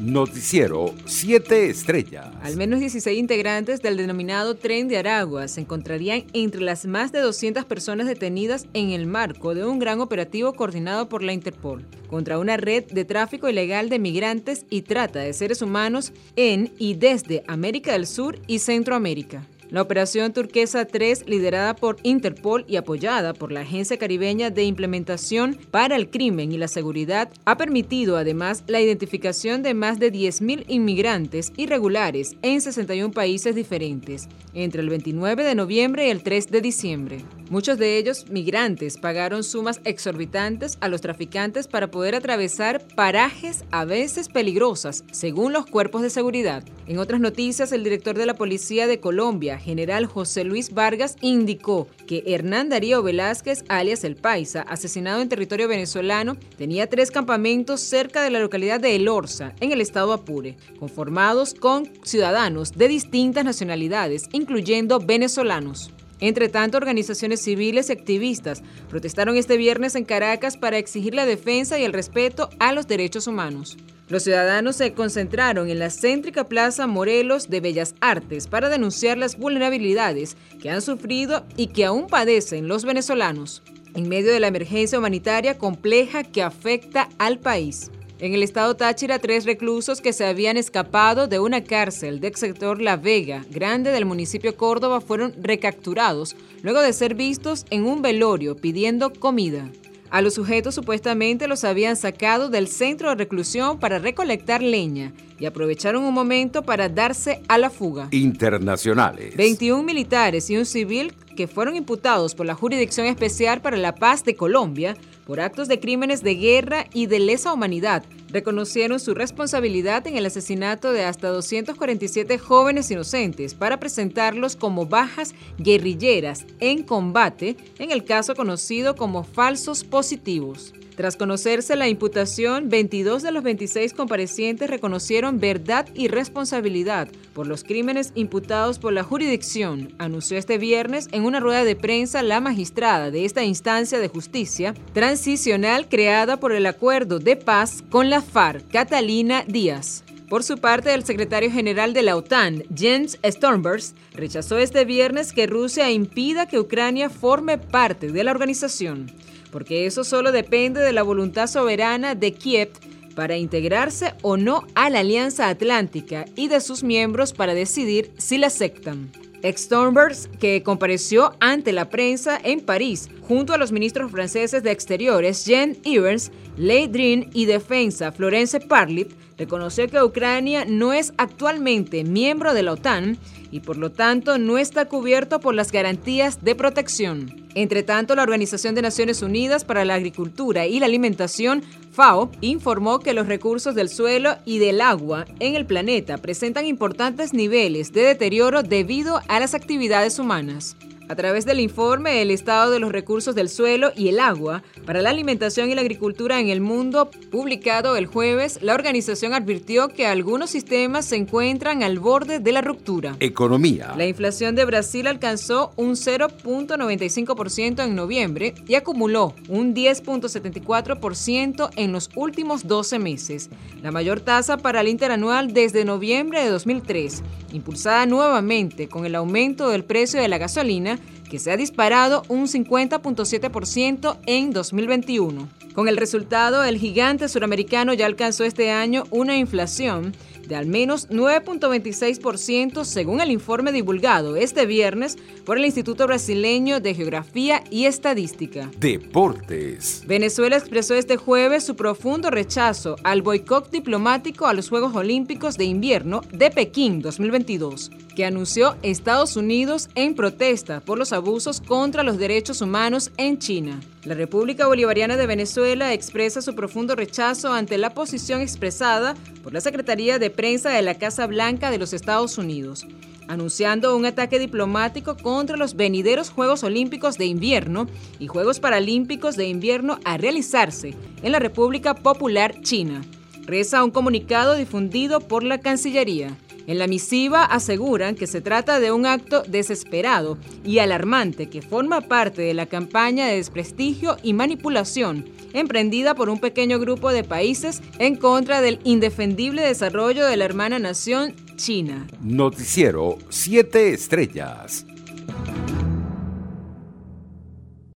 Noticiero 7 Estrellas. Al menos 16 integrantes del denominado Tren de Aragua se encontrarían entre las más de 200 personas detenidas en el marco de un gran operativo coordinado por la Interpol contra una red de tráfico ilegal de migrantes y trata de seres humanos en y desde América del Sur y Centroamérica. La operación turquesa 3, liderada por Interpol y apoyada por la Agencia Caribeña de Implementación para el Crimen y la Seguridad, ha permitido además la identificación de más de 10.000 inmigrantes irregulares en 61 países diferentes, entre el 29 de noviembre y el 3 de diciembre. Muchos de ellos, migrantes, pagaron sumas exorbitantes a los traficantes para poder atravesar parajes a veces peligrosas, según los cuerpos de seguridad. En otras noticias, el director de la Policía de Colombia, general José Luis Vargas, indicó que Hernán Darío Velázquez, alias El Paisa, asesinado en territorio venezolano, tenía tres campamentos cerca de la localidad de El Orza, en el estado Apure, conformados con ciudadanos de distintas nacionalidades, incluyendo venezolanos. Entre tanto, organizaciones civiles y activistas protestaron este viernes en Caracas para exigir la defensa y el respeto a los derechos humanos. Los ciudadanos se concentraron en la céntrica Plaza Morelos de Bellas Artes para denunciar las vulnerabilidades que han sufrido y que aún padecen los venezolanos en medio de la emergencia humanitaria compleja que afecta al país. En el estado Táchira, tres reclusos que se habían escapado de una cárcel del sector La Vega, grande del municipio Córdoba, fueron recapturados luego de ser vistos en un velorio pidiendo comida. A los sujetos supuestamente los habían sacado del centro de reclusión para recolectar leña y aprovecharon un momento para darse a la fuga. Internacionales. 21 militares y un civil que fueron imputados por la Jurisdicción Especial para la Paz de Colombia por actos de crímenes de guerra y de lesa humanidad reconocieron su responsabilidad en el asesinato de hasta 247 jóvenes inocentes para presentarlos como bajas guerrilleras en combate en el caso conocido como falsos positivos. Tras conocerse la imputación, 22 de los 26 comparecientes reconocieron verdad y responsabilidad por los crímenes imputados por la jurisdicción, anunció este viernes en una rueda de prensa la magistrada de esta instancia de justicia transicional creada por el acuerdo de paz con la FARC, Catalina Díaz. Por su parte, el secretario general de la OTAN, Jens Stoltenberg, rechazó este viernes que Rusia impida que Ucrania forme parte de la organización porque eso solo depende de la voluntad soberana de Kiev para integrarse o no a la Alianza Atlántica y de sus miembros para decidir si la aceptan. Stormberg, que compareció ante la prensa en París junto a los ministros franceses de Exteriores Jean Evers, Le Drian y Defensa Florence Parly, reconoció que Ucrania no es actualmente miembro de la OTAN y por lo tanto no está cubierto por las garantías de protección. Entre tanto, la Organización de Naciones Unidas para la Agricultura y la Alimentación, FAO, informó que los recursos del suelo y del agua en el planeta presentan importantes niveles de deterioro debido a las actividades humanas. A través del informe El estado de los recursos del suelo y el agua para la alimentación y la agricultura en el mundo, publicado el jueves, la organización advirtió que algunos sistemas se encuentran al borde de la ruptura. Economía. La inflación de Brasil alcanzó un 0.95% en noviembre y acumuló un 10.74% en los últimos 12 meses, la mayor tasa para el interanual desde noviembre de 2003, impulsada nuevamente con el aumento del precio de la gasolina que se ha disparado un 50.7% en 2021. Con el resultado, el gigante suramericano ya alcanzó este año una inflación de al menos 9.26% según el informe divulgado este viernes por el Instituto Brasileño de Geografía y Estadística. Deportes. Venezuela expresó este jueves su profundo rechazo al boicot diplomático a los Juegos Olímpicos de Invierno de Pekín 2022, que anunció Estados Unidos en protesta por los abusos contra los derechos humanos en China. La República Bolivariana de Venezuela expresa su profundo rechazo ante la posición expresada por la Secretaría de Prensa de la Casa Blanca de los Estados Unidos, anunciando un ataque diplomático contra los venideros Juegos Olímpicos de Invierno y Juegos Paralímpicos de Invierno a realizarse en la República Popular China. Reza un comunicado difundido por la Cancillería. En la misiva aseguran que se trata de un acto desesperado y alarmante que forma parte de la campaña de desprestigio y manipulación emprendida por un pequeño grupo de países en contra del indefendible desarrollo de la hermana nación China. Noticiero 7 Estrellas.